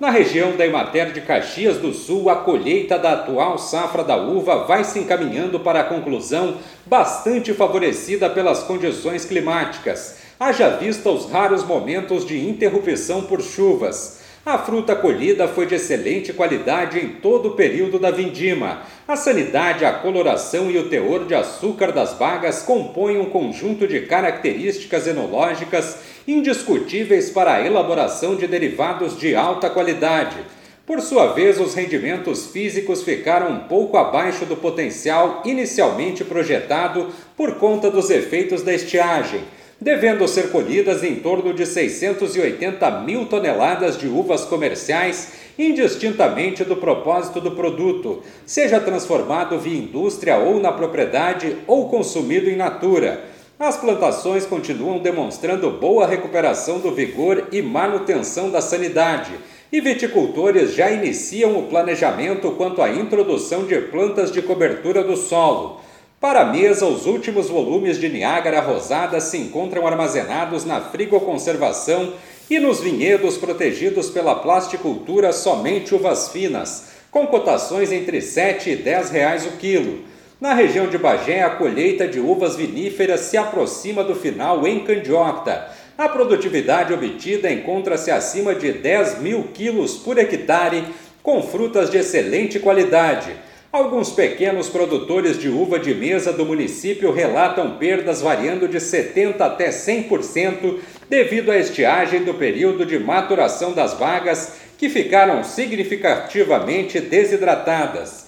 Na região da Emater de Caxias do Sul, a colheita da atual safra da uva vai se encaminhando para a conclusão, bastante favorecida pelas condições climáticas. Haja vista os raros momentos de interrupção por chuvas. A fruta colhida foi de excelente qualidade em todo o período da vindima. A sanidade, a coloração e o teor de açúcar das bagas compõem um conjunto de características enológicas indiscutíveis para a elaboração de derivados de alta qualidade. Por sua vez, os rendimentos físicos ficaram um pouco abaixo do potencial inicialmente projetado por conta dos efeitos da estiagem devendo ser colhidas em torno de 680 mil toneladas de uvas comerciais, indistintamente do propósito do produto, seja transformado via indústria ou na propriedade ou consumido em natura. As plantações continuam demonstrando boa recuperação do vigor e manutenção da sanidade, e viticultores já iniciam o planejamento quanto à introdução de plantas de cobertura do solo. Para a mesa, os últimos volumes de Niágara Rosada se encontram armazenados na frigoconservação e nos vinhedos protegidos pela plasticultura somente uvas finas, com cotações entre 7 e 10 reais o quilo. Na região de Bagé, a colheita de uvas viníferas se aproxima do final em Candiota. A produtividade obtida encontra-se acima de 10 mil quilos por hectare, com frutas de excelente qualidade. Alguns pequenos produtores de uva de mesa do município relatam perdas variando de 70% até 100% devido à estiagem do período de maturação das vagas, que ficaram significativamente desidratadas.